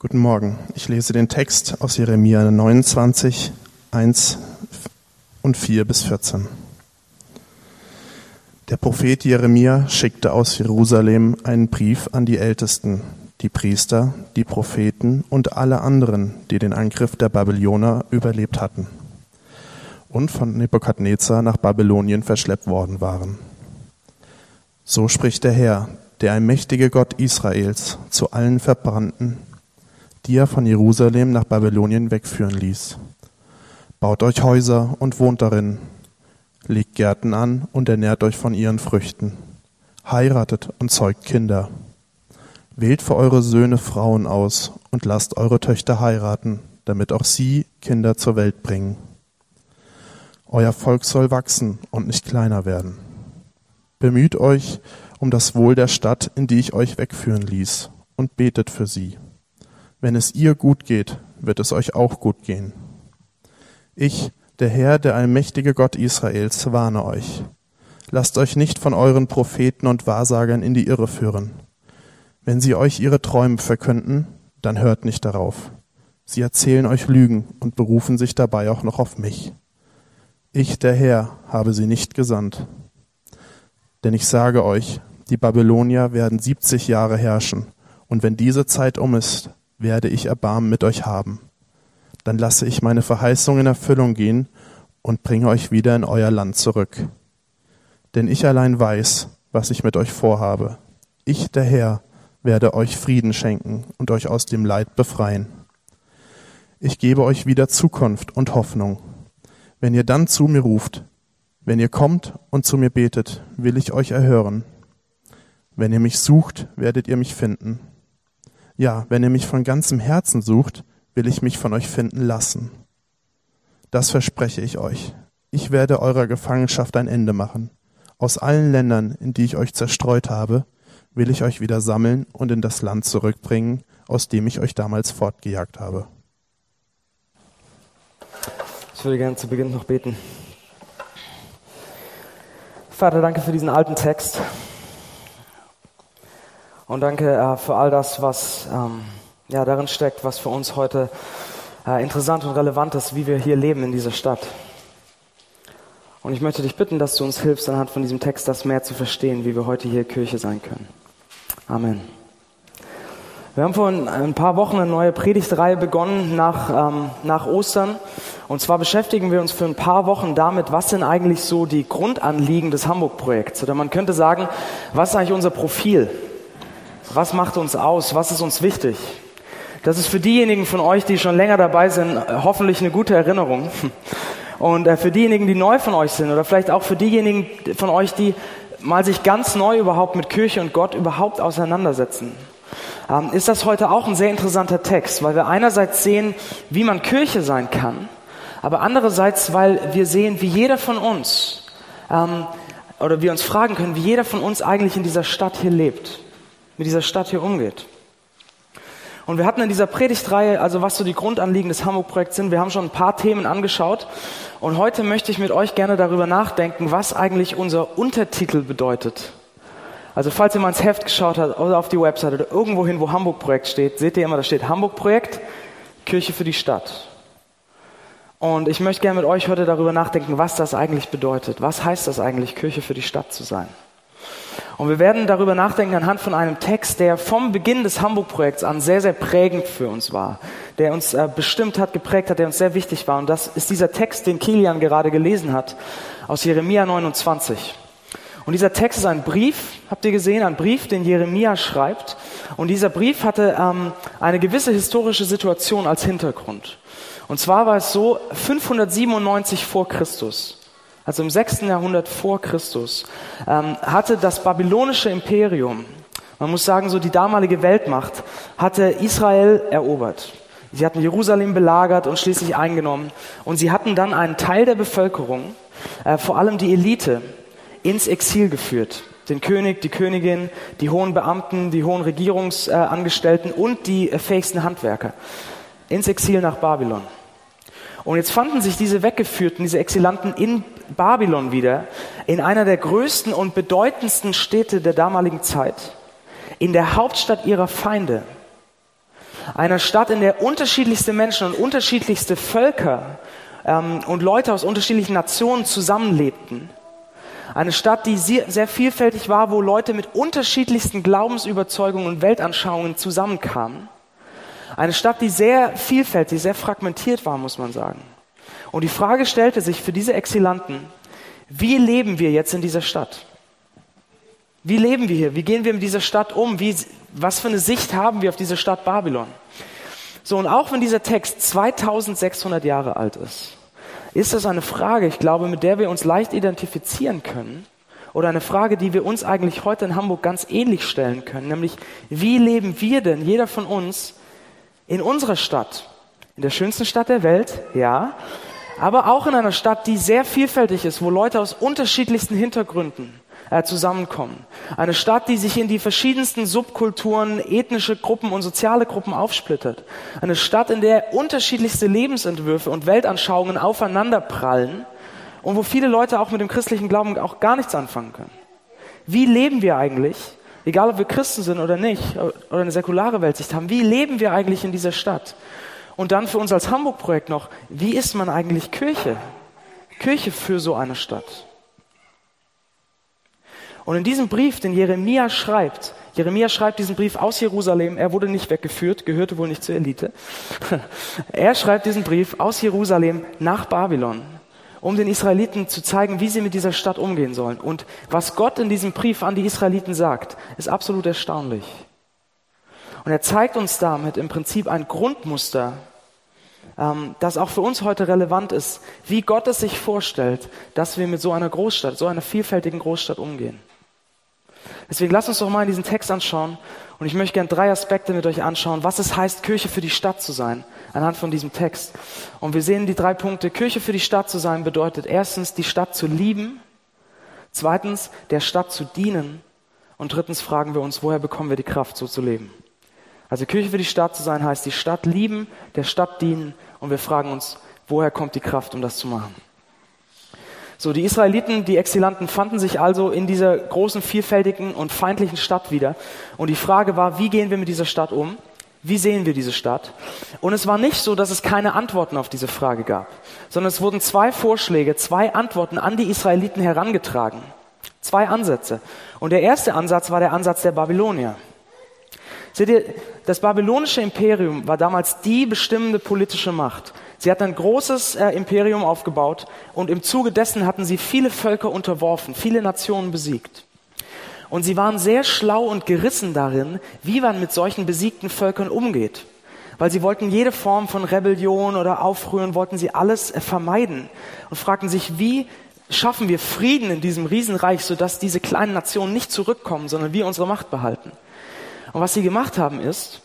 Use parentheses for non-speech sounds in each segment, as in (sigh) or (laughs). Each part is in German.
Guten Morgen. Ich lese den Text aus Jeremia 29, 1 und 4 bis 14. Der Prophet Jeremia schickte aus Jerusalem einen Brief an die Ältesten, die Priester, die Propheten und alle anderen, die den Angriff der Babyloner überlebt hatten und von Nebukadnezar nach Babylonien verschleppt worden waren. So spricht der Herr, der allmächtige Gott Israels, zu allen Verbrannten, die er von Jerusalem nach Babylonien wegführen ließ. Baut euch Häuser und wohnt darin. Legt Gärten an und ernährt euch von ihren Früchten. Heiratet und zeugt Kinder. Wählt für eure Söhne Frauen aus und lasst eure Töchter heiraten, damit auch sie Kinder zur Welt bringen. Euer Volk soll wachsen und nicht kleiner werden. Bemüht euch um das Wohl der Stadt, in die ich euch wegführen ließ, und betet für sie. Wenn es ihr gut geht, wird es euch auch gut gehen. Ich, der Herr, der allmächtige Gott Israels, warne euch. Lasst euch nicht von euren Propheten und Wahrsagern in die Irre führen. Wenn sie euch ihre Träume verkünden, dann hört nicht darauf. Sie erzählen euch Lügen und berufen sich dabei auch noch auf mich. Ich, der Herr, habe sie nicht gesandt. Denn ich sage euch, die Babylonier werden siebzig Jahre herrschen, und wenn diese Zeit um ist, werde ich Erbarmen mit euch haben. Dann lasse ich meine Verheißung in Erfüllung gehen und bringe euch wieder in euer Land zurück. Denn ich allein weiß, was ich mit euch vorhabe. Ich, der Herr, werde euch Frieden schenken und euch aus dem Leid befreien. Ich gebe euch wieder Zukunft und Hoffnung. Wenn ihr dann zu mir ruft, wenn ihr kommt und zu mir betet, will ich euch erhören. Wenn ihr mich sucht, werdet ihr mich finden. Ja, wenn ihr mich von ganzem Herzen sucht, will ich mich von euch finden lassen. Das verspreche ich euch. Ich werde eurer Gefangenschaft ein Ende machen. Aus allen Ländern, in die ich euch zerstreut habe, will ich euch wieder sammeln und in das Land zurückbringen, aus dem ich euch damals fortgejagt habe. Ich würde gerne zu Beginn noch beten. Vater, danke für diesen alten Text. Und danke äh, für all das, was ähm, ja, darin steckt, was für uns heute äh, interessant und relevant ist, wie wir hier leben in dieser Stadt. Und ich möchte dich bitten, dass du uns hilfst, anhand von diesem Text das mehr zu verstehen, wie wir heute hier Kirche sein können. Amen. Wir haben vor ein paar Wochen eine neue Predigtreihe begonnen nach, ähm, nach Ostern. Und zwar beschäftigen wir uns für ein paar Wochen damit, was sind eigentlich so die Grundanliegen des Hamburg-Projekts. Oder man könnte sagen, was ist eigentlich unser Profil? Was macht uns aus? Was ist uns wichtig? Das ist für diejenigen von euch, die schon länger dabei sind, hoffentlich eine gute Erinnerung. Und äh, für diejenigen, die neu von euch sind oder vielleicht auch für diejenigen von euch, die mal sich ganz neu überhaupt mit Kirche und Gott überhaupt auseinandersetzen, ähm, ist das heute auch ein sehr interessanter Text, weil wir einerseits sehen, wie man Kirche sein kann, aber andererseits, weil wir sehen, wie jeder von uns ähm, oder wir uns fragen können, wie jeder von uns eigentlich in dieser Stadt hier lebt mit dieser Stadt hier umgeht. Und wir hatten in dieser Predigtreihe, also was so die Grundanliegen des Hamburg-Projekts sind, wir haben schon ein paar Themen angeschaut. Und heute möchte ich mit euch gerne darüber nachdenken, was eigentlich unser Untertitel bedeutet. Also falls ihr mal ins Heft geschaut habt oder auf die Website oder irgendwo hin, wo Hamburg-Projekt steht, seht ihr immer, da steht Hamburg-Projekt, Kirche für die Stadt. Und ich möchte gerne mit euch heute darüber nachdenken, was das eigentlich bedeutet. Was heißt das eigentlich, Kirche für die Stadt zu sein? Und wir werden darüber nachdenken anhand von einem Text, der vom Beginn des Hamburg-Projekts an sehr, sehr prägend für uns war, der uns äh, bestimmt hat, geprägt hat, der uns sehr wichtig war. Und das ist dieser Text, den Kilian gerade gelesen hat, aus Jeremia 29. Und dieser Text ist ein Brief, habt ihr gesehen, ein Brief, den Jeremia schreibt. Und dieser Brief hatte ähm, eine gewisse historische Situation als Hintergrund. Und zwar war es so, 597 vor Christus also im 6. Jahrhundert vor Christus, ähm, hatte das babylonische Imperium, man muss sagen, so die damalige Weltmacht, hatte Israel erobert. Sie hatten Jerusalem belagert und schließlich eingenommen. Und sie hatten dann einen Teil der Bevölkerung, äh, vor allem die Elite, ins Exil geführt. Den König, die Königin, die hohen Beamten, die hohen Regierungsangestellten und die äh, fähigsten Handwerker. Ins Exil nach Babylon. Und jetzt fanden sich diese Weggeführten, diese Exilanten in Babylon wieder, in einer der größten und bedeutendsten Städte der damaligen Zeit, in der Hauptstadt ihrer Feinde. Eine Stadt, in der unterschiedlichste Menschen und unterschiedlichste Völker ähm, und Leute aus unterschiedlichen Nationen zusammenlebten. Eine Stadt, die sehr, sehr vielfältig war, wo Leute mit unterschiedlichsten Glaubensüberzeugungen und Weltanschauungen zusammenkamen. Eine Stadt, die sehr vielfältig, sehr fragmentiert war, muss man sagen. Und die Frage stellte sich für diese Exilanten, wie leben wir jetzt in dieser Stadt? Wie leben wir hier? Wie gehen wir mit dieser Stadt um? Wie, was für eine Sicht haben wir auf diese Stadt Babylon? So, und auch wenn dieser Text 2600 Jahre alt ist, ist das eine Frage, ich glaube, mit der wir uns leicht identifizieren können. Oder eine Frage, die wir uns eigentlich heute in Hamburg ganz ähnlich stellen können. Nämlich, wie leben wir denn, jeder von uns, in unserer Stadt? In der schönsten Stadt der Welt, ja. Aber auch in einer Stadt, die sehr vielfältig ist, wo Leute aus unterschiedlichsten Hintergründen äh, zusammenkommen. Eine Stadt, die sich in die verschiedensten Subkulturen, ethnische Gruppen und soziale Gruppen aufsplittert. Eine Stadt, in der unterschiedlichste Lebensentwürfe und Weltanschauungen aufeinanderprallen und wo viele Leute auch mit dem christlichen Glauben auch gar nichts anfangen können. Wie leben wir eigentlich, egal ob wir Christen sind oder nicht, oder eine säkulare Weltsicht haben, wie leben wir eigentlich in dieser Stadt? Und dann für uns als Hamburg-Projekt noch, wie ist man eigentlich Kirche? Kirche für so eine Stadt. Und in diesem Brief, den Jeremia schreibt, Jeremia schreibt diesen Brief aus Jerusalem, er wurde nicht weggeführt, gehörte wohl nicht zur Elite. (laughs) Er schreibt diesen Brief aus Jerusalem nach Babylon, um den Israeliten zu zeigen, wie sie mit dieser Stadt umgehen sollen. Und was Gott in diesem Brief an die Israeliten sagt, ist absolut erstaunlich. Und er zeigt uns damit im Prinzip ein Grundmuster, ähm, das auch für uns heute relevant ist, wie Gott es sich vorstellt, dass wir mit so einer Großstadt, so einer vielfältigen Großstadt umgehen. Deswegen lasst uns doch mal in diesen Text anschauen. Und ich möchte gerne drei Aspekte mit euch anschauen, was es heißt, Kirche für die Stadt zu sein, anhand von diesem Text. Und wir sehen die drei Punkte. Kirche für die Stadt zu sein bedeutet erstens, die Stadt zu lieben. Zweitens, der Stadt zu dienen. Und drittens fragen wir uns, woher bekommen wir die Kraft, so zu leben? Also Kirche für die Stadt zu sein heißt, die Stadt lieben, der Stadt dienen. Und wir fragen uns, woher kommt die Kraft, um das zu machen? So, die Israeliten, die Exilanten fanden sich also in dieser großen, vielfältigen und feindlichen Stadt wieder. Und die Frage war, wie gehen wir mit dieser Stadt um? Wie sehen wir diese Stadt? Und es war nicht so, dass es keine Antworten auf diese Frage gab, sondern es wurden zwei Vorschläge, zwei Antworten an die Israeliten herangetragen. Zwei Ansätze. Und der erste Ansatz war der Ansatz der Babylonier. Seht ihr, das babylonische Imperium war damals die bestimmende politische Macht. Sie hatten ein großes äh, Imperium aufgebaut und im Zuge dessen hatten sie viele Völker unterworfen, viele Nationen besiegt. Und sie waren sehr schlau und gerissen darin, wie man mit solchen besiegten Völkern umgeht. Weil sie wollten jede Form von Rebellion oder Aufrühren, wollten sie alles äh, vermeiden und fragten sich, wie schaffen wir Frieden in diesem Riesenreich, sodass diese kleinen Nationen nicht zurückkommen, sondern wir unsere Macht behalten. Und was sie gemacht haben ist,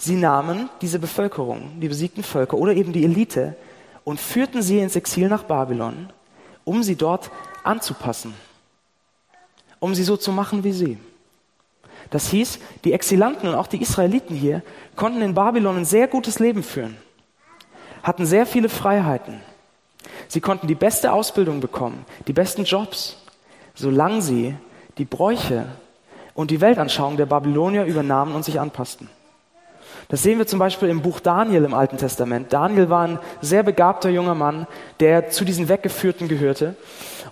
Sie nahmen diese Bevölkerung, die besiegten Völker oder eben die Elite und führten sie ins Exil nach Babylon, um sie dort anzupassen, um sie so zu machen wie sie. Das hieß, die Exilanten und auch die Israeliten hier konnten in Babylon ein sehr gutes Leben führen, hatten sehr viele Freiheiten. Sie konnten die beste Ausbildung bekommen, die besten Jobs, solange sie die Bräuche und die Weltanschauung der Babylonier übernahmen und sich anpassten. Das sehen wir zum Beispiel im Buch Daniel im Alten Testament. Daniel war ein sehr begabter junger Mann, der zu diesen Weggeführten gehörte.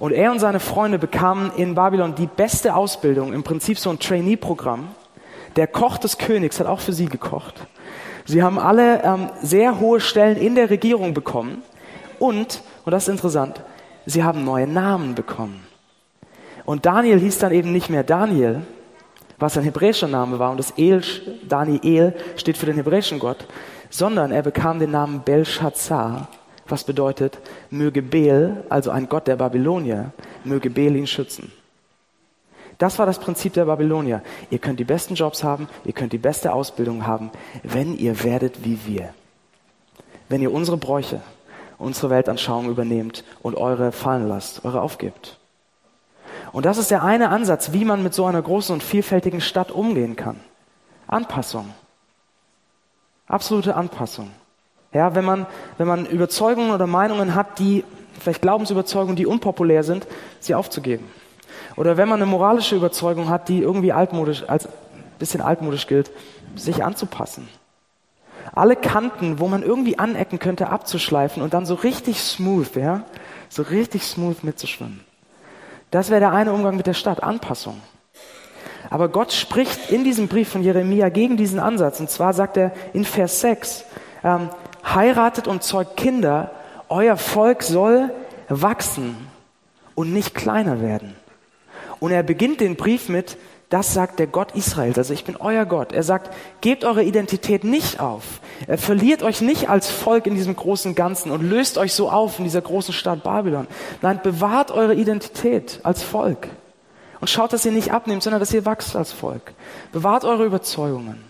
Und er und seine Freunde bekamen in Babylon die beste Ausbildung, im Prinzip so ein Trainee-Programm. Der Koch des Königs hat auch für sie gekocht. Sie haben alle ähm, sehr hohe Stellen in der Regierung bekommen. Und, und das ist interessant, sie haben neue Namen bekommen. Und Daniel hieß dann eben nicht mehr Daniel, was ein hebräischer Name war, und das El, Daniel steht für den hebräischen Gott, sondern er bekam den Namen Belshazzar, was bedeutet, möge Bel, also ein Gott der Babylonier, möge Bel ihn schützen. Das war das Prinzip der Babylonier. Ihr könnt die besten Jobs haben, ihr könnt die beste Ausbildung haben, wenn ihr werdet wie wir. Wenn ihr unsere Bräuche, unsere Weltanschauung übernehmt und eure fallen lasst, eure aufgebt. Und das ist der eine Ansatz, wie man mit so einer großen und vielfältigen Stadt umgehen kann. Anpassung. Absolute Anpassung. Ja, wenn man, wenn man Überzeugungen oder Meinungen hat, die, vielleicht Glaubensüberzeugungen, die unpopulär sind, sie aufzugeben. Oder wenn man eine moralische Überzeugung hat, die irgendwie altmodisch, als bisschen altmodisch gilt, sich anzupassen. alle Kanten, wo man irgendwie anecken könnte, abzuschleifen und dann so richtig smooth, ja, so richtig smooth mitzuschwimmen. Das wäre der eine Umgang mit der Stadt, Anpassung. Aber Gott spricht in diesem Brief von Jeremia gegen diesen Ansatz. Und zwar sagt er in Vers 6, ähm, heiratet und zeugt Kinder, euer Volk soll wachsen und nicht kleiner werden. Und er beginnt den Brief mit, das sagt der Gott Israels, also ich bin euer Gott. Er sagt, gebt eure Identität nicht auf. Er verliert euch nicht als Volk in diesem großen Ganzen und löst euch so auf in dieser großen Stadt Babylon. Nein, bewahrt eure Identität als Volk. Und schaut, dass ihr nicht abnehmt, sondern dass ihr wachst als Volk. Bewahrt eure Überzeugungen.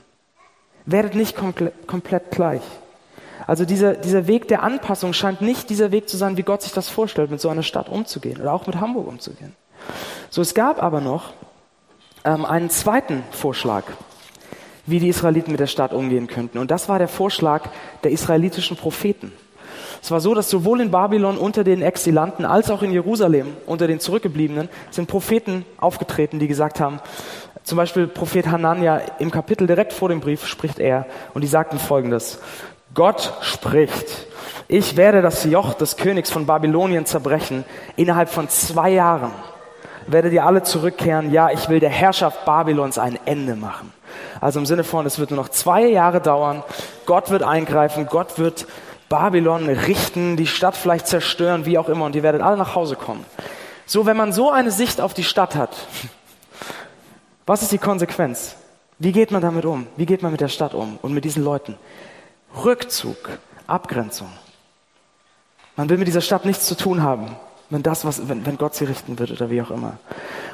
Werdet nicht komplett, komplett gleich. Also dieser, dieser Weg der Anpassung scheint nicht dieser Weg zu sein, wie Gott sich das vorstellt, mit so einer Stadt umzugehen oder auch mit Hamburg umzugehen. So, es gab aber noch ähm, einen zweiten Vorschlag, wie die Israeliten mit der Stadt umgehen könnten. Und das war der Vorschlag der israelitischen Propheten. Es war so, dass sowohl in Babylon unter den Exilanten als auch in Jerusalem unter den Zurückgebliebenen sind Propheten aufgetreten, die gesagt haben, zum Beispiel Prophet Hanania im Kapitel direkt vor dem Brief spricht er und die sagten folgendes. Gott spricht, ich werde das Joch des Königs von Babylonien zerbrechen innerhalb von zwei Jahren werdet ihr alle zurückkehren, ja, ich will der Herrschaft Babylons ein Ende machen. Also im Sinne von, es wird nur noch zwei Jahre dauern, Gott wird eingreifen, Gott wird Babylon richten, die Stadt vielleicht zerstören, wie auch immer, und ihr werdet alle nach Hause kommen. So, wenn man so eine Sicht auf die Stadt hat, was ist die Konsequenz? Wie geht man damit um? Wie geht man mit der Stadt um und mit diesen Leuten? Rückzug, Abgrenzung. Man will mit dieser Stadt nichts zu tun haben wenn das, was, wenn, wenn Gott sie richten wird oder wie auch immer.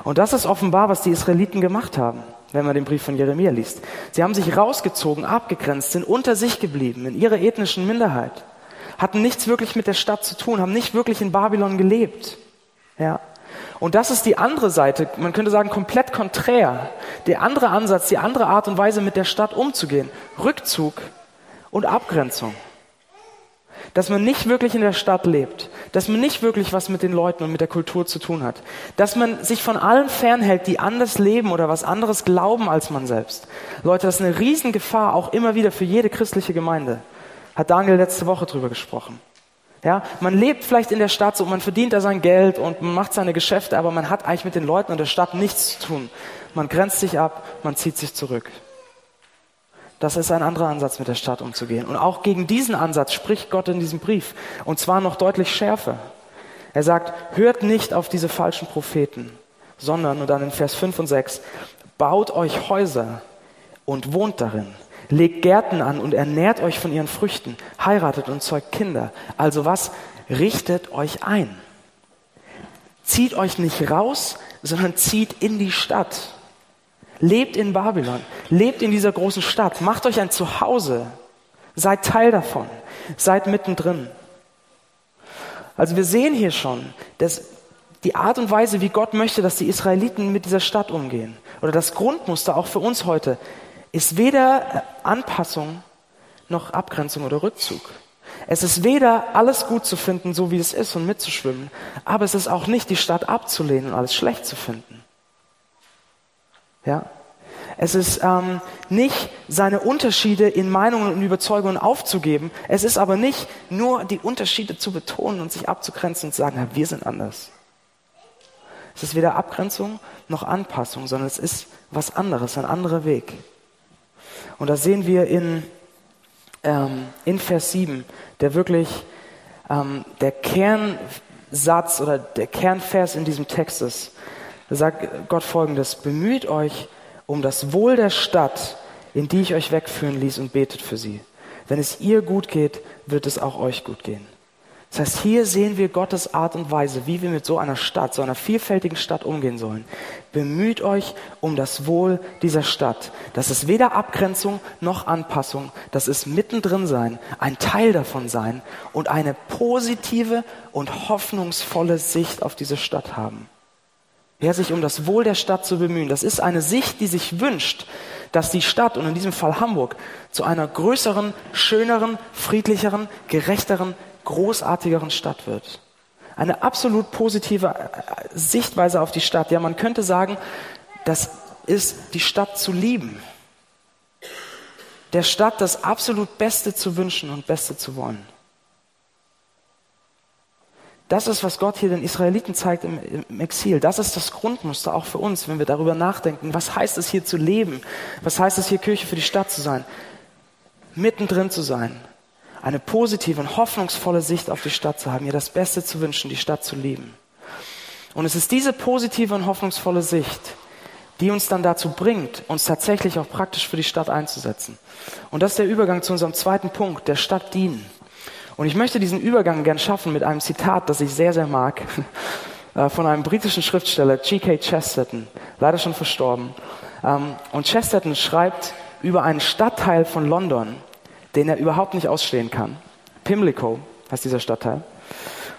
Und das ist offenbar, was die Israeliten gemacht haben, wenn man den Brief von Jeremia liest. Sie haben sich rausgezogen, abgegrenzt, sind unter sich geblieben, in ihrer ethnischen Minderheit, hatten nichts wirklich mit der Stadt zu tun, haben nicht wirklich in Babylon gelebt. Ja. Und das ist die andere Seite, man könnte sagen komplett konträr. Der andere Ansatz, die andere Art und Weise, mit der Stadt umzugehen. Rückzug und Abgrenzung dass man nicht wirklich in der Stadt lebt, dass man nicht wirklich was mit den Leuten und mit der Kultur zu tun hat, dass man sich von allen fernhält, die anders leben oder was anderes glauben als man selbst. Leute, das ist eine Riesengefahr, auch immer wieder für jede christliche Gemeinde. Hat Daniel letzte Woche drüber gesprochen. Ja, man lebt vielleicht in der Stadt so, man verdient da sein Geld und man macht seine Geschäfte, aber man hat eigentlich mit den Leuten in der Stadt nichts zu tun. Man grenzt sich ab, man zieht sich zurück. Das ist ein anderer Ansatz, mit der Stadt umzugehen. Und auch gegen diesen Ansatz spricht Gott in diesem Brief. Und zwar noch deutlich schärfer. Er sagt, hört nicht auf diese falschen Propheten, sondern, und dann in Vers 5 und 6, baut euch Häuser und wohnt darin. Legt Gärten an und ernährt euch von ihren Früchten. Heiratet und zeugt Kinder. Also was? Richtet euch ein. Zieht euch nicht raus, sondern zieht in die Stadt. Lebt in Babylon, lebt in dieser großen Stadt, macht euch ein Zuhause, seid Teil davon, seid mittendrin. Also wir sehen hier schon, dass die Art und Weise, wie Gott möchte, dass die Israeliten mit dieser Stadt umgehen, oder das Grundmuster auch für uns heute, ist weder Anpassung noch Abgrenzung oder Rückzug. Es ist weder alles gut zu finden, so wie es ist und mitzuschwimmen, aber es ist auch nicht die Stadt abzulehnen und alles schlecht zu finden. Ja? Es ist ähm, nicht seine Unterschiede in Meinungen und Überzeugungen aufzugeben. Es ist aber nicht nur die Unterschiede zu betonen und sich abzugrenzen und zu sagen, wir sind anders. Es ist weder Abgrenzung noch Anpassung, sondern es ist was anderes, ein anderer Weg. Und da sehen wir in, ähm, in Vers 7, der wirklich ähm, der Kernsatz oder der Kernvers in diesem Text ist. Da sagt Gott folgendes, bemüht euch um das Wohl der Stadt, in die ich euch wegführen ließ und betet für sie. Wenn es ihr gut geht, wird es auch euch gut gehen. Das heißt, hier sehen wir Gottes Art und Weise, wie wir mit so einer Stadt, so einer vielfältigen Stadt umgehen sollen. Bemüht euch um das Wohl dieser Stadt. Das ist weder Abgrenzung noch Anpassung. Das ist mittendrin sein, ein Teil davon sein und eine positive und hoffnungsvolle Sicht auf diese Stadt haben ja, sich um das Wohl der Stadt zu bemühen. Das ist eine Sicht, die sich wünscht, dass die Stadt, und in diesem Fall Hamburg, zu einer größeren, schöneren, friedlicheren, gerechteren, großartigeren Stadt wird. Eine absolut positive äh, Sichtweise auf die Stadt. Ja, man könnte sagen, das ist die Stadt zu lieben. der Stadt das absolut Beste zu wünschen und Beste zu wollen. Das ist, was Gott hier den Israeliten zeigt im, im, Exil. Das ist das Grundmuster auch für uns, wenn wir darüber nachdenken. Was heißt es hier zu leben? Was heißt es hier Kirche für die Stadt zu sein? Mittendrin zu sein. Eine positive und hoffnungsvolle Sicht auf die Stadt zu haben, ihr das Beste zu wünschen, die Stadt zu lieben. Und es ist diese positive und hoffnungsvolle Sicht, die uns dann dazu bringt, uns tatsächlich auch praktisch für die Stadt einzusetzen. Und das ist der Übergang zu unserem zweiten Punkt, der Stadt dienen. Und ich möchte diesen Übergang gern schaffen mit einem Zitat, das ich sehr, sehr mag, (laughs) äh, von einem britischen Schriftsteller, G.K. Chesterton, leider schon verstorben. Ähm, und Chesterton schreibt über einen Stadtteil von London, den er überhaupt nicht ausstehen kann. Pimlico heißt dieser Stadtteil.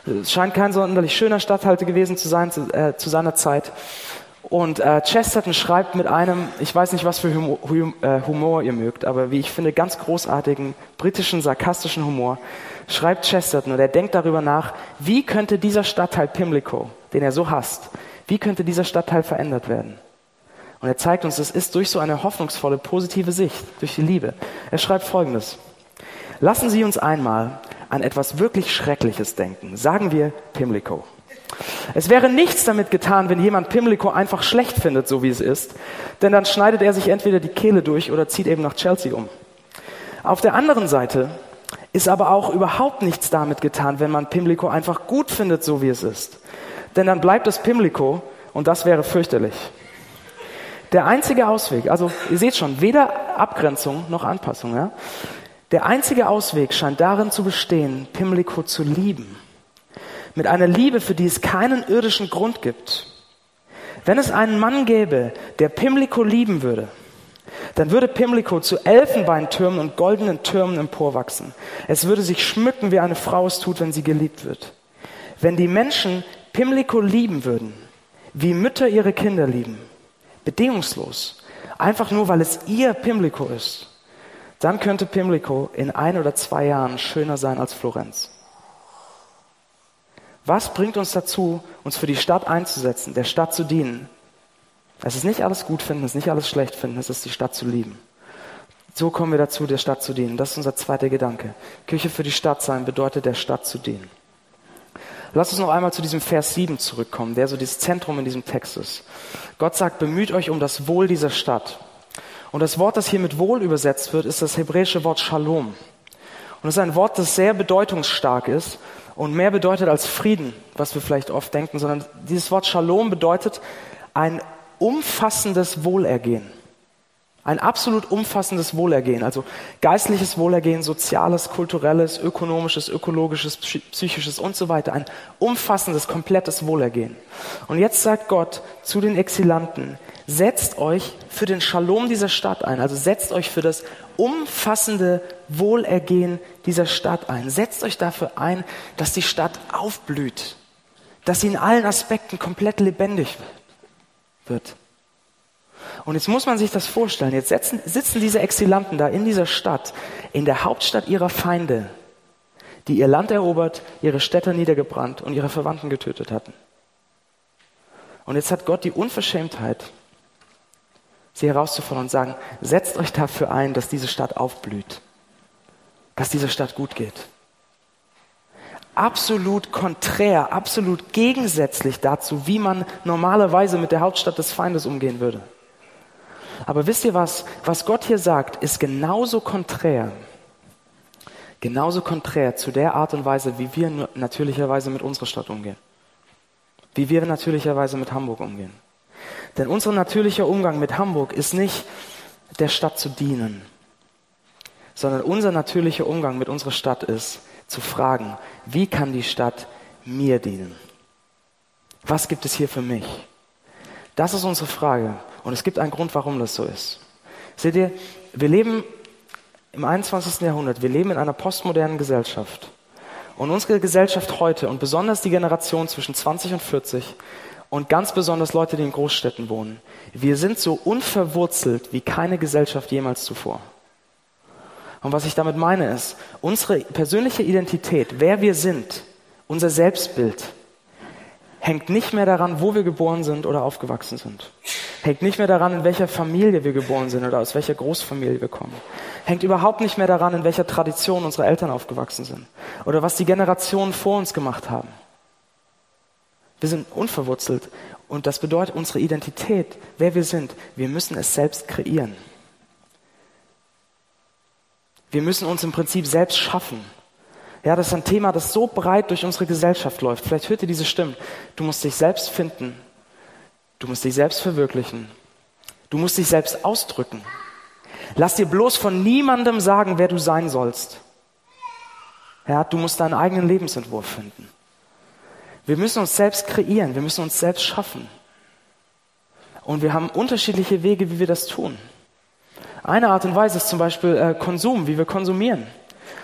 Es scheint kein sonderlich schöner Stadtteil gewesen zu sein zu, äh, zu seiner Zeit. Und äh, Chesterton schreibt mit einem, ich weiß nicht, was für Humor, äh, Humor ihr mögt, aber wie ich finde, ganz großartigen britischen, sarkastischen Humor, schreibt Chesterton und er denkt darüber nach, wie könnte dieser Stadtteil Pimlico, den er so hasst, wie könnte dieser Stadtteil verändert werden? Und er zeigt uns, es ist durch so eine hoffnungsvolle, positive Sicht, durch die Liebe. Er schreibt Folgendes. Lassen Sie uns einmal an etwas wirklich Schreckliches denken. Sagen wir Pimlico. Es wäre nichts damit getan, wenn jemand Pimlico einfach schlecht findet, so wie es ist, denn dann schneidet er sich entweder die Kehle durch oder zieht eben nach Chelsea um. Auf der anderen Seite ist aber auch überhaupt nichts damit getan, wenn man Pimlico einfach gut findet, so wie es ist. Denn dann bleibt es Pimlico und das wäre fürchterlich. Der einzige Ausweg, also ihr seht schon, weder Abgrenzung noch Anpassung, ja? Der einzige Ausweg scheint darin zu bestehen, Pimlico zu lieben mit einer Liebe, für die es keinen irdischen Grund gibt. Wenn es einen Mann gäbe, der Pimlico lieben würde, dann würde Pimlico zu Elfenbeintürmen und goldenen Türmen emporwachsen. Es würde sich schmücken, wie eine Frau es tut, wenn sie geliebt wird. Wenn die Menschen Pimlico lieben würden, wie Mütter ihre Kinder lieben, bedingungslos, einfach nur, weil es ihr Pimlico ist, dann könnte Pimlico in ein oder zwei Jahren schöner sein als Florenz. Was bringt uns dazu, uns für die Stadt einzusetzen, der Stadt zu dienen? Es ist nicht alles gut finden, es ist nicht alles schlecht finden, es ist die Stadt zu lieben. So kommen wir dazu, der Stadt zu dienen. Das ist unser zweiter Gedanke. Kirche für die Stadt sein bedeutet, der Stadt zu dienen. Lass uns noch einmal zu diesem Vers 7 zurückkommen, der so das Zentrum in diesem Text ist. Gott sagt, bemüht euch um das Wohl dieser Stadt. Und das Wort, das hier mit Wohl übersetzt wird, ist das hebräische Wort Shalom. Und es ist ein Wort, das sehr bedeutungsstark ist und mehr bedeutet als Frieden, was wir vielleicht oft denken, sondern dieses Wort Shalom bedeutet ein umfassendes Wohlergehen. Ein absolut umfassendes Wohlergehen, also geistliches Wohlergehen, soziales, kulturelles, ökonomisches, ökologisches, psychisches und so weiter. Ein umfassendes, komplettes Wohlergehen. Und jetzt sagt Gott zu den Exilanten, setzt euch für den Shalom dieser Stadt ein, also setzt euch für das umfassende Wohlergehen dieser Stadt ein. Setzt euch dafür ein, dass die Stadt aufblüht, dass sie in allen Aspekten komplett lebendig wird. Und jetzt muss man sich das vorstellen. Jetzt sitzen, sitzen diese Exilanten da in dieser Stadt, in der Hauptstadt ihrer Feinde, die ihr Land erobert, ihre Städte niedergebrannt und ihre Verwandten getötet hatten. Und jetzt hat Gott die Unverschämtheit, sie herauszufordern und sagen, setzt euch dafür ein, dass diese Stadt aufblüht, dass diese Stadt gut geht. Absolut konträr, absolut gegensätzlich dazu, wie man normalerweise mit der Hauptstadt des Feindes umgehen würde. Aber wisst ihr was? Was Gott hier sagt, ist genauso konträr, genauso konträr zu der Art und Weise, wie wir natürlicherweise mit unserer Stadt umgehen. Wie wir natürlicherweise mit Hamburg umgehen. Denn unser natürlicher Umgang mit Hamburg ist nicht der Stadt zu dienen, sondern unser natürlicher Umgang mit unserer Stadt ist zu fragen, wie kann die Stadt mir dienen? Was gibt es hier für mich? Das ist unsere Frage. Und es gibt einen Grund, warum das so ist. Seht ihr, wir leben im 21. Jahrhundert, wir leben in einer postmodernen Gesellschaft. Und unsere Gesellschaft heute und besonders die Generation zwischen 20 und 40 und ganz besonders Leute, die in Großstädten wohnen. Wir sind so unverwurzelt wie keine Gesellschaft jemals zuvor. Und was ich damit meine ist, unsere persönliche Identität, wer wir sind, unser Selbstbild, hängt nicht mehr daran, wo wir geboren sind oder aufgewachsen sind. Hängt nicht mehr daran, in welcher Familie wir geboren sind oder aus welcher Großfamilie wir kommen. Hängt überhaupt nicht mehr daran, in welcher Tradition unsere Eltern aufgewachsen sind oder was die Generationen vor uns gemacht haben. Wir sind unverwurzelt und das bedeutet unsere Identität, wer wir sind. Wir müssen es selbst kreieren. Wir müssen uns im Prinzip selbst schaffen. Ja, das ist ein Thema, das so breit durch unsere Gesellschaft läuft. Vielleicht hört ihr diese Stimmen. Du musst dich selbst finden. Du musst dich selbst verwirklichen. Du musst dich selbst ausdrücken. Lass dir bloß von niemandem sagen, wer du sein sollst. Ja, du musst deinen eigenen Lebensentwurf finden. Wir müssen uns selbst kreieren, wir müssen uns selbst schaffen. Und wir haben unterschiedliche Wege, wie wir das tun. Eine Art und Weise ist zum Beispiel äh, Konsum, wie wir konsumieren.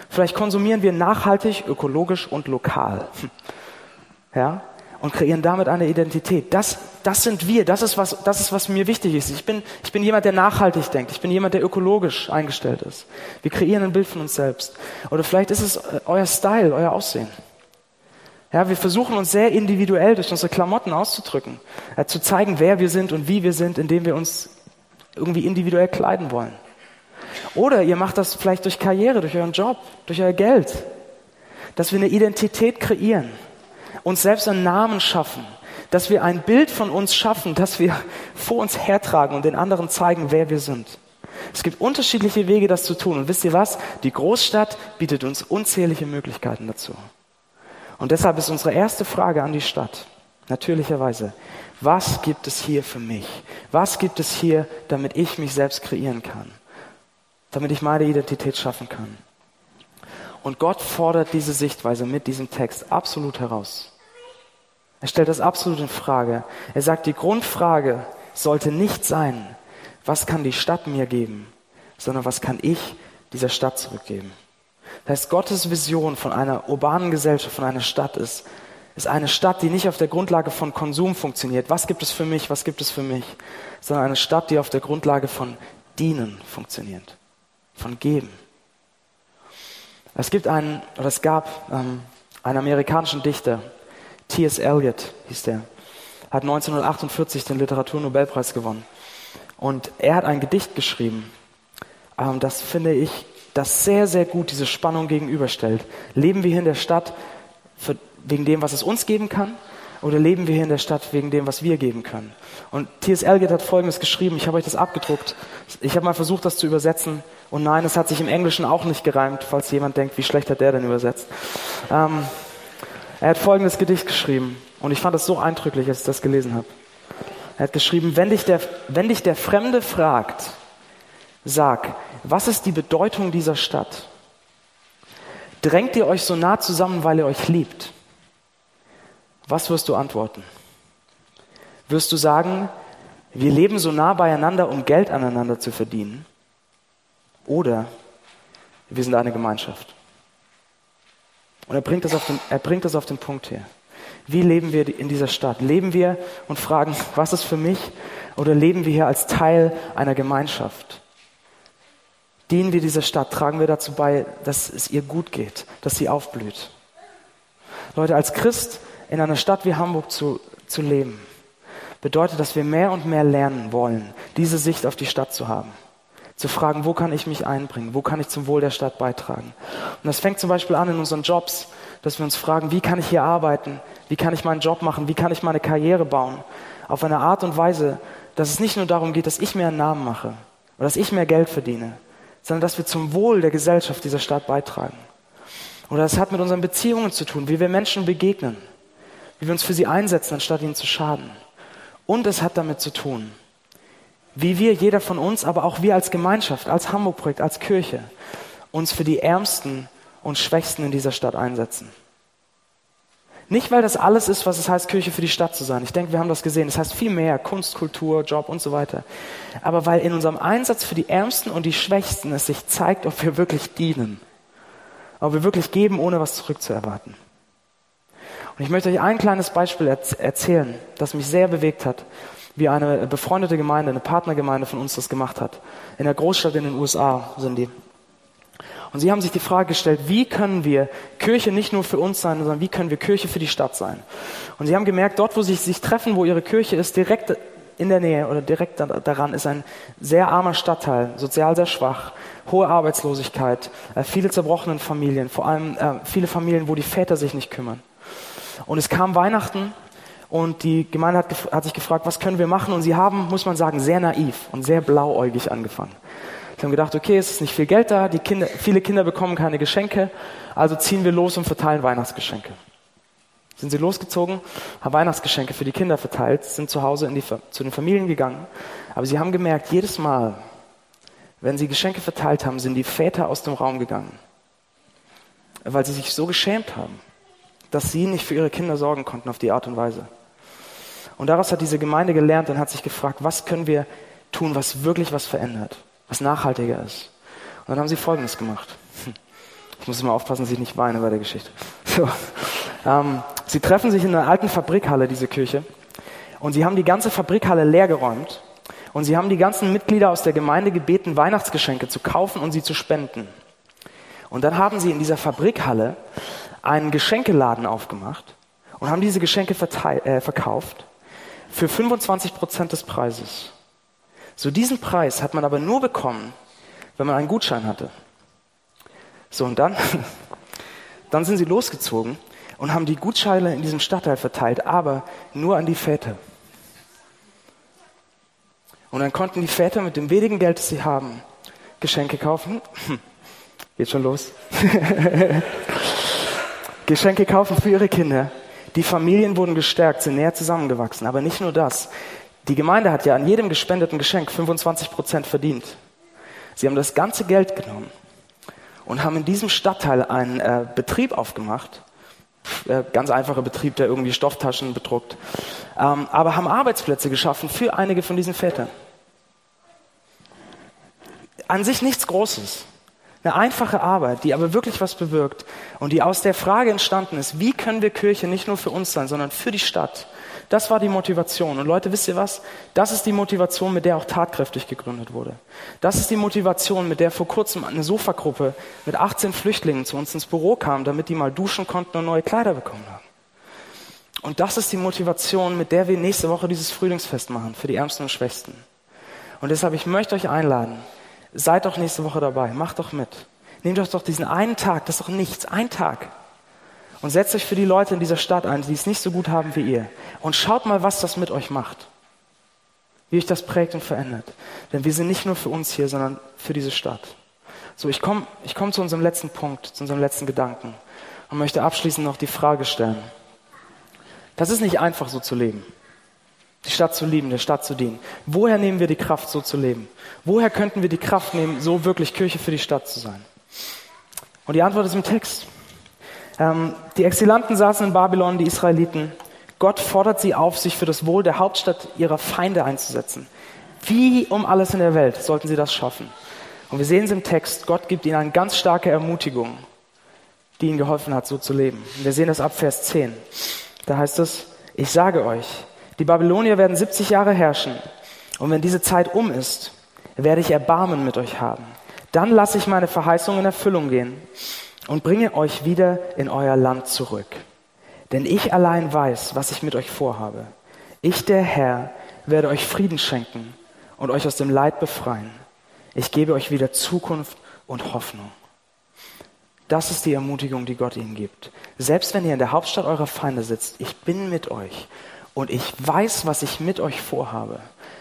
Vielleicht konsumieren wir nachhaltig, ökologisch und lokal. (laughs) Ja? und kreieren damit eine Identität. Das, das sind wir, das ist, was, das ist, was mir wichtig ist. Ich bin, ich bin jemand, der nachhaltig denkt, ich bin jemand, der ökologisch eingestellt ist. Wir kreieren ein Bild von uns selbst. Oder vielleicht ist es äh, euer Style, euer Aussehen. Ja, wir versuchen uns sehr individuell durch unsere Klamotten auszudrücken, ja, zu zeigen, wer wir sind und wie wir sind, indem wir uns irgendwie individuell kleiden wollen. Oder ihr macht das vielleicht durch Karriere, durch euren Job, durch euer Geld, dass wir eine Identität kreieren uns selbst einen Namen schaffen, dass wir ein Bild von uns schaffen, das wir (laughs) vor uns hertragen und den anderen zeigen, wer wir sind. Es gibt unterschiedliche Wege, das zu tun. Und wisst ihr was? Die Großstadt bietet uns unzählige Möglichkeiten dazu. Und deshalb ist unsere erste Frage an die Stadt, natürlicherweise, was gibt es hier für mich? Was gibt es hier, damit ich mich selbst kreieren kann? Damit ich meine Identität schaffen kann? Und Gott fordert diese Sichtweise mit diesem Text absolut heraus. Er stellt das absolut in Frage. Er sagt, die Grundfrage sollte nicht sein, was kann die Stadt mir geben, sondern was kann ich dieser Stadt zurückgeben. Das heißt, Gottes Vision von einer urbanen Gesellschaft, von einer Stadt ist, ist eine Stadt, die nicht auf der Grundlage von Konsum funktioniert. Was gibt es für mich? Was gibt es für mich? Sondern eine Stadt, die auf der Grundlage von Dienen funktioniert. Von Geben. Es gibt einen, oder es gab ähm, einen amerikanischen Dichter, T.S. Eliot hieß der, hat 1948 den Literaturnobelpreis gewonnen. Und er hat ein Gedicht geschrieben, ähm, das finde ich, das sehr, sehr gut diese Spannung gegenüberstellt. Leben wir hier in der Stadt für, wegen dem, was es uns geben kann? Oder leben wir hier in der Stadt wegen dem, was wir geben können? Und T.S. Eliot hat Folgendes geschrieben, ich habe euch das abgedruckt. Ich habe mal versucht, das zu übersetzen. Und nein, es hat sich im Englischen auch nicht gereimt, falls jemand denkt, wie schlecht hat der denn übersetzt. Ähm, er hat folgendes Gedicht geschrieben. Und ich fand es so eindrücklich, als ich das gelesen habe. Er hat geschrieben, wenn dich der, wenn dich der Fremde fragt, sag, was ist die Bedeutung dieser Stadt? Drängt ihr euch so nah zusammen, weil ihr euch liebt? Was wirst du antworten? Wirst du sagen, wir leben so nah beieinander, um Geld aneinander zu verdienen? Oder wir sind eine Gemeinschaft? Und er bringt das auf den, er bringt das auf den Punkt her. Wie leben wir in dieser Stadt? Leben wir und fragen, was ist für mich? Oder leben wir hier als Teil einer Gemeinschaft? Dienen wir dieser Stadt? Tragen wir dazu bei, dass es ihr gut geht, dass sie aufblüht? Leute, als Christ in einer Stadt wie Hamburg zu, zu leben, bedeutet, dass wir mehr und mehr lernen wollen, diese Sicht auf die Stadt zu haben. Zu fragen, wo kann ich mich einbringen? Wo kann ich zum Wohl der Stadt beitragen? Und das fängt zum Beispiel an in unseren Jobs, dass wir uns fragen, wie kann ich hier arbeiten? Wie kann ich meinen Job machen? Wie kann ich meine Karriere bauen? Auf eine Art und Weise, dass es nicht nur darum geht, dass ich mir einen Namen mache oder dass ich mehr Geld verdiene, sondern dass wir zum Wohl der Gesellschaft dieser Stadt beitragen. Oder das hat mit unseren Beziehungen zu tun, wie wir Menschen begegnen wie wir uns für sie einsetzen, anstatt ihnen zu schaden. Und es hat damit zu tun, wie wir, jeder von uns, aber auch wir als Gemeinschaft, als Hamburg-Projekt, als Kirche, uns für die Ärmsten und Schwächsten in dieser Stadt einsetzen. Nicht, weil das alles ist, was es heißt, Kirche für die Stadt zu sein. Ich denke, wir haben das gesehen. Das heißt viel mehr, Kunst, Kultur, Job und so weiter. Aber weil in unserem Einsatz für die Ärmsten und die Schwächsten es sich zeigt, ob wir wirklich dienen. Ob wir wirklich geben, ohne was zurückzuerwarten. Und ich möchte euch ein kleines Beispiel erzählen, das mich sehr bewegt hat, wie eine befreundete Gemeinde, eine Partnergemeinde von uns das gemacht hat. In der Großstadt in den USA sind die. Und sie haben sich die Frage gestellt, wie können wir Kirche nicht nur für uns sein, sondern wie können wir Kirche für die Stadt sein? Und sie haben gemerkt, dort, wo sie sich treffen, wo ihre Kirche ist, direkt in der Nähe oder direkt daran ist ein sehr armer Stadtteil, sozial sehr schwach, hohe Arbeitslosigkeit, äh, viele zerbrochene Familien, vor allem äh, viele Familien, wo die Väter sich nicht kümmern. Und es kam Weihnachten und die Gemeinde hat, hat sich gefragt, was können wir machen? Und sie haben, muss man sagen, sehr naiv und sehr blauäugig angefangen. Sie haben gedacht, okay, es ist nicht viel Geld da, die Kinder, viele Kinder bekommen keine Geschenke, also ziehen wir los und verteilen Weihnachtsgeschenke. Sind sie losgezogen, haben Weihnachtsgeschenke für die Kinder verteilt, sind zu Hause die, zu den Familien gegangen, aber sie haben gemerkt, jedes Mal, wenn sie Geschenke verteilt haben, sind die Väter aus dem Raum gegangen, weil sie sich so geschämt haben, dass sie nicht für ihre Kinder sorgen konnten auf die Art und Weise. Und daraus hat diese Gemeinde gelernt und hat sich gefragt, was können wir tun, was wirklich was verändert, was nachhaltiger ist. Und dann haben sie Folgendes gemacht. Ich muss immer aufpassen, dass ich nicht weine bei der Geschichte. So, ähm, sie treffen sich in einer alten Fabrikhalle, diese Kirche, und sie haben die ganze Fabrikhalle leergeräumt und sie haben die ganzen Mitglieder aus der Gemeinde gebeten, Weihnachtsgeschenke zu kaufen und sie zu spenden. Und dann haben sie in dieser Fabrikhalle einen Geschenkeladen aufgemacht und haben diese Geschenke äh, verkauft für 25 Prozent des Preises. So diesen Preis hat man aber nur bekommen, wenn man einen Gutschein hatte. So und dann, (laughs) dann sind sie losgezogen und haben die Gutscheine in diesem Stadtteil verteilt, aber nur an die Väter. Und dann konnten die Väter mit dem wenigen Geld, das sie haben, Geschenke kaufen. (laughs) Geht schon los. (laughs) Geschenke kaufen für ihre Kinder. Die Familien wurden gestärkt, sind näher zusammengewachsen. Aber nicht nur das. Die Gemeinde hat ja an jedem gespendeten Geschenk 25 Prozent verdient. Sie haben das ganze Geld genommen und haben in diesem Stadtteil einen äh, Betrieb aufgemacht. Äh, ganz einfacher Betrieb, der irgendwie Stofftaschen bedruckt. Ähm, aber haben Arbeitsplätze geschaffen für einige von diesen Vätern. An sich nichts Großes. Eine einfache Arbeit, die aber wirklich was bewirkt und die aus der Frage entstanden ist, wie können wir Kirche nicht nur für uns sein, sondern für die Stadt. Das war die Motivation. Und Leute, wisst ihr was? Das ist die Motivation, mit der auch tatkräftig gegründet wurde. Das ist die Motivation, mit der vor kurzem eine Sofagruppe mit 18 Flüchtlingen zu uns ins Büro kam, damit die mal duschen konnten und neue Kleider bekommen haben. Und das ist die Motivation, mit der wir nächste Woche dieses Frühlingsfest machen für die Ärmsten und Schwächsten. Und deshalb, ich möchte euch einladen, Seid doch nächste Woche dabei, macht doch mit. Nehmt euch doch diesen einen Tag, das ist doch nichts, ein Tag. Und setzt euch für die Leute in dieser Stadt ein, die es nicht so gut haben wie ihr. Und schaut mal, was das mit euch macht. Wie euch das prägt und verändert. Denn wir sind nicht nur für uns hier, sondern für diese Stadt. So, ich komme ich komm zu unserem letzten Punkt, zu unserem letzten Gedanken und möchte abschließend noch die Frage stellen. Das ist nicht einfach so zu leben. Die Stadt zu lieben, der Stadt zu dienen. Woher nehmen wir die Kraft, so zu leben? Woher könnten wir die Kraft nehmen, so wirklich Kirche für die Stadt zu sein? Und die Antwort ist im Text. Ähm, die Exilanten saßen in Babylon, die Israeliten. Gott fordert sie auf, sich für das Wohl der Hauptstadt ihrer Feinde einzusetzen. Wie um alles in der Welt sollten sie das schaffen? Und wir sehen es im Text, Gott gibt ihnen eine ganz starke Ermutigung, die ihnen geholfen hat, so zu leben. Und wir sehen das ab Vers 10. Da heißt es, ich sage euch, die Babylonier werden 70 Jahre herrschen. Und wenn diese Zeit um ist, werde ich Erbarmen mit euch haben. Dann lasse ich meine Verheißung in Erfüllung gehen und bringe euch wieder in euer Land zurück. Denn ich allein weiß, was ich mit euch vorhabe. Ich, der Herr, werde euch Frieden schenken und euch aus dem Leid befreien. Ich gebe euch wieder Zukunft und Hoffnung. Das ist die Ermutigung, die Gott ihnen gibt. Selbst wenn ihr in der Hauptstadt eurer Feinde sitzt, ich bin mit euch und ich weiß, was ich mit euch vorhabe.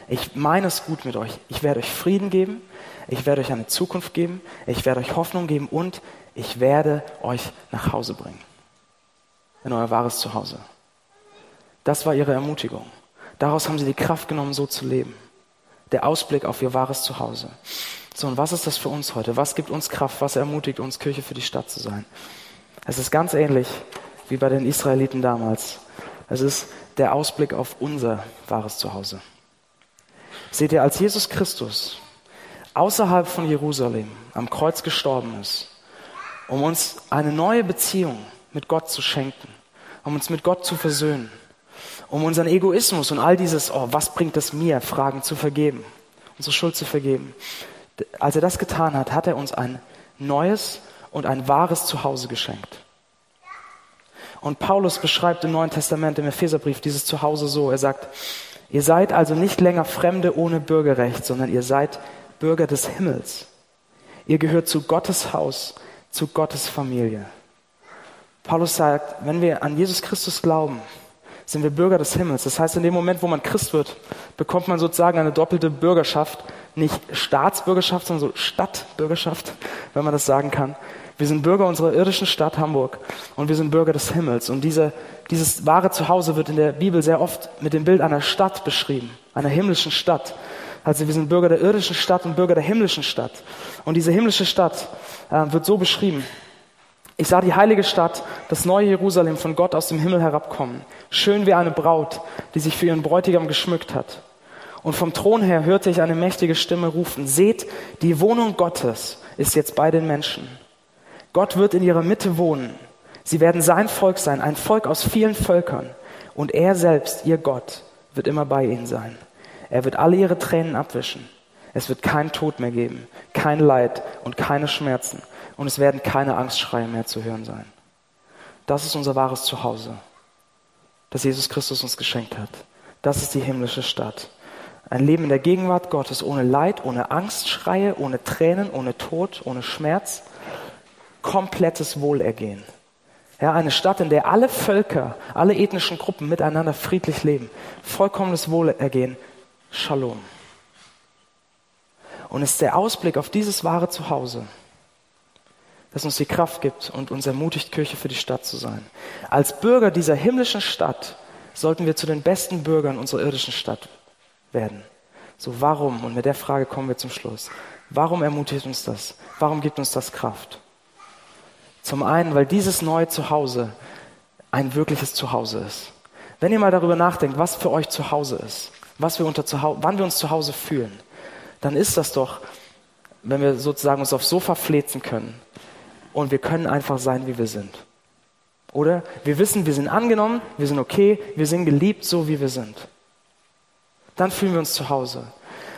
Ich meine es gut mit euch. Ich werde euch Frieden geben, ich werde euch eine Zukunft geben, ich werde euch Hoffnung geben und ich werde euch nach Hause bringen. In euer wahres Zuhause. Das war ihre Ermutigung. Daraus haben sie die Kraft genommen, so zu leben. Der Ausblick auf ihr wahres Zuhause. So, und was ist das für uns heute? Was gibt uns Kraft? Was ermutigt uns, Kirche für die Stadt zu sein? Es ist ganz ähnlich wie bei den Israeliten damals. Es ist der Ausblick auf unser wahres Zuhause. Seht ihr, als Jesus Christus außerhalb von Jerusalem am Kreuz gestorben ist, um uns eine neue Beziehung mit Gott zu schenken, um uns mit Gott zu versöhnen, um unseren Egoismus und all dieses, oh, was bringt es mir, Fragen zu vergeben, unsere Schuld zu vergeben. Als er das getan hat, hat er uns ein neues und ein wahres Zuhause geschenkt. Und Paulus beschreibt im Neuen Testament, im Epheserbrief, dieses Zuhause so. Er sagt, Ihr seid also nicht länger Fremde ohne Bürgerrecht, sondern ihr seid Bürger des Himmels. Ihr gehört zu Gottes Haus, zu Gottes Familie. Paulus sagt, wenn wir an Jesus Christus glauben, sind wir Bürger des Himmels. Das heißt, in dem Moment, wo man Christ wird, bekommt man sozusagen eine doppelte Bürgerschaft. Nicht Staatsbürgerschaft, sondern so Stadtbürgerschaft, wenn man das sagen kann. Wir sind Bürger unserer irdischen Stadt Hamburg und wir sind Bürger des Himmels. Und diese, dieses wahre Zuhause wird in der Bibel sehr oft mit dem Bild einer Stadt beschrieben, einer himmlischen Stadt. Also wir sind Bürger der irdischen Stadt und Bürger der himmlischen Stadt. Und diese himmlische Stadt äh, wird so beschrieben. Ich sah die heilige Stadt, das neue Jerusalem von Gott aus dem Himmel herabkommen, schön wie eine Braut, die sich für ihren Bräutigam geschmückt hat. Und vom Thron her hörte ich eine mächtige Stimme rufen, seht, die Wohnung Gottes ist jetzt bei den Menschen. Gott wird in ihrer Mitte wohnen. Sie werden sein Volk sein, ein Volk aus vielen Völkern. Und er selbst, ihr Gott, wird immer bei ihnen sein. Er wird alle ihre Tränen abwischen. Es wird keinen Tod mehr geben, kein Leid und keine Schmerzen und es werden keine Angstschreie mehr zu hören sein. Das ist unser wahres Zuhause, das Jesus Christus uns geschenkt hat. Das ist die himmlische Stadt. Ein Leben in der Gegenwart Gottes ohne Leid, ohne Angstschreie, ohne Tränen, ohne Tod, ohne Schmerz. Komplettes Wohlergehen. Ja, eine Stadt, in der alle Völker, alle ethnischen Gruppen miteinander friedlich leben. Vollkommenes Wohlergehen. Shalom. Und es ist der Ausblick auf dieses wahre Zuhause, das uns die Kraft gibt und uns ermutigt, Kirche für die Stadt zu sein. Als Bürger dieser himmlischen Stadt sollten wir zu den besten Bürgern unserer irdischen Stadt werden. So, warum? Und mit der Frage kommen wir zum Schluss. Warum ermutigt uns das? Warum gibt uns das Kraft? Zum einen, weil dieses neue Zuhause ein wirkliches Zuhause ist. Wenn ihr mal darüber nachdenkt, was für euch Zuhause ist, was wir unter Zuhause, wann wir uns zu Hause fühlen, dann ist das doch, wenn wir sozusagen uns aufs Sofa flezen können, und wir können einfach sein, wie wir sind. Oder wir wissen, wir sind angenommen, wir sind okay, wir sind geliebt, so wie wir sind. Dann fühlen wir uns zu Hause.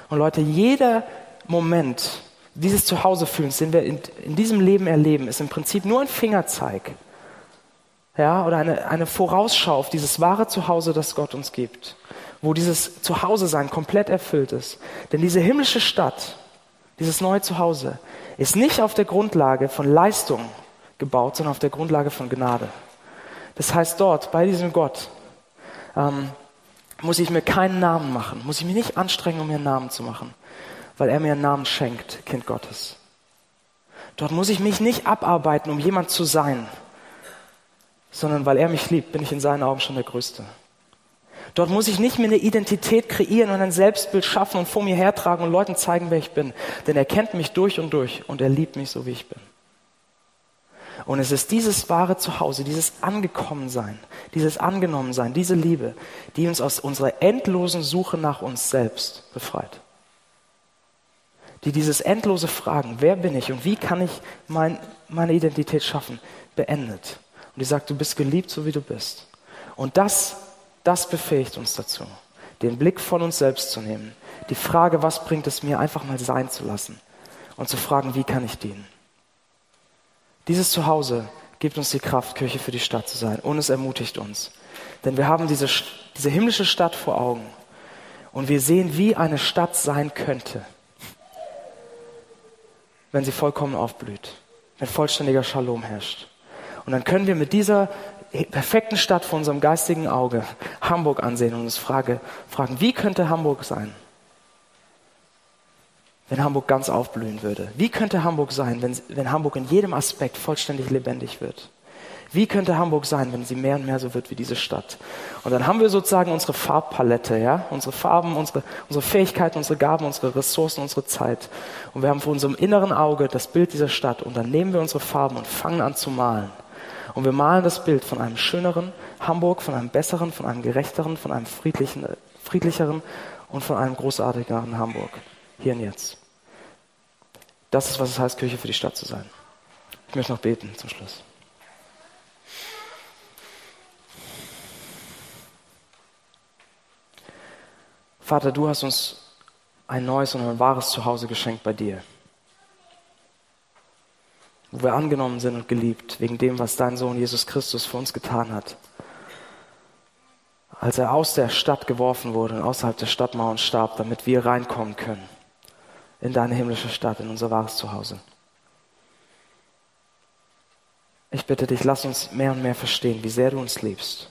Und Leute, jeder Moment dieses Zuhausefühlens, den wir in, in diesem Leben erleben, ist im Prinzip nur ein Fingerzeig. Ja, oder eine, eine Vorausschau auf dieses wahre Zuhause, das Gott uns gibt. Wo dieses Zuhause-Sein komplett erfüllt ist. Denn diese himmlische Stadt, dieses neue Zuhause, ist nicht auf der Grundlage von Leistung gebaut, sondern auf der Grundlage von Gnade. Das heißt, dort, bei diesem Gott, ähm, muss ich mir keinen Namen machen, muss ich mich nicht anstrengen, um mir einen Namen zu machen, weil er mir einen Namen schenkt, Kind Gottes. Dort muss ich mich nicht abarbeiten, um jemand zu sein, sondern weil er mich liebt, bin ich in seinen Augen schon der Größte. Dort muss ich nicht mehr eine Identität kreieren und ein Selbstbild schaffen und vor mir hertragen und Leuten zeigen, wer ich bin. Denn er kennt mich durch und durch und er liebt mich so, wie ich bin. Und es ist dieses wahre Zuhause, dieses Angekommensein, dieses Angenommensein, diese Liebe, die uns aus unserer endlosen Suche nach uns selbst befreit. Die dieses endlose Fragen, wer bin ich und wie kann ich mein, meine Identität schaffen, beendet. Und die sagt, du bist geliebt, so wie du bist. Und das das befähigt uns dazu, den Blick von uns selbst zu nehmen. Die Frage, was bringt es mir, einfach mal sein zu lassen und zu fragen, wie kann ich dienen. Dieses Zuhause gibt uns die Kraft, Kirche für die Stadt zu sein und es ermutigt uns. Denn wir haben diese, diese himmlische Stadt vor Augen und wir sehen, wie eine Stadt sein könnte, wenn sie vollkommen aufblüht, wenn vollständiger Shalom herrscht. Und dann können wir mit dieser perfekten Stadt vor unserem geistigen Auge Hamburg ansehen und uns frage, fragen, wie könnte Hamburg sein, wenn Hamburg ganz aufblühen würde? Wie könnte Hamburg sein, wenn, wenn Hamburg in jedem Aspekt vollständig lebendig wird? Wie könnte Hamburg sein, wenn sie mehr und mehr so wird wie diese Stadt? Und dann haben wir sozusagen unsere Farbpalette, ja, unsere Farben, unsere, unsere Fähigkeiten, unsere Gaben, unsere Ressourcen, unsere Zeit. Und wir haben vor unserem inneren Auge das Bild dieser Stadt. Und dann nehmen wir unsere Farben und fangen an zu malen. Und wir malen das Bild von einem schöneren Hamburg, von einem besseren, von einem gerechteren, von einem friedlichen, friedlicheren und von einem großartigeren Hamburg. Hier und jetzt. Das ist, was es heißt, Kirche für die Stadt zu sein. Ich möchte noch beten zum Schluss. Vater, du hast uns ein neues und ein wahres Zuhause geschenkt bei dir wo wir angenommen sind und geliebt, wegen dem, was dein Sohn Jesus Christus für uns getan hat. als er aus der Stadt geworfen wurde und außerhalb der Stadtmauern starb, damit wir reinkommen können in deine himmlische Stadt, in unser wahres Zuhause. Ich bitte dich, lass uns mehr und mehr verstehen, wie sehr du uns liebst,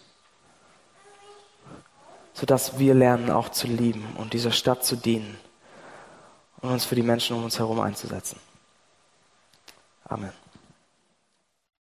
sodass wir lernen auch zu lieben und dieser Stadt zu dienen und uns für die Menschen um uns herum einzusetzen. Amen.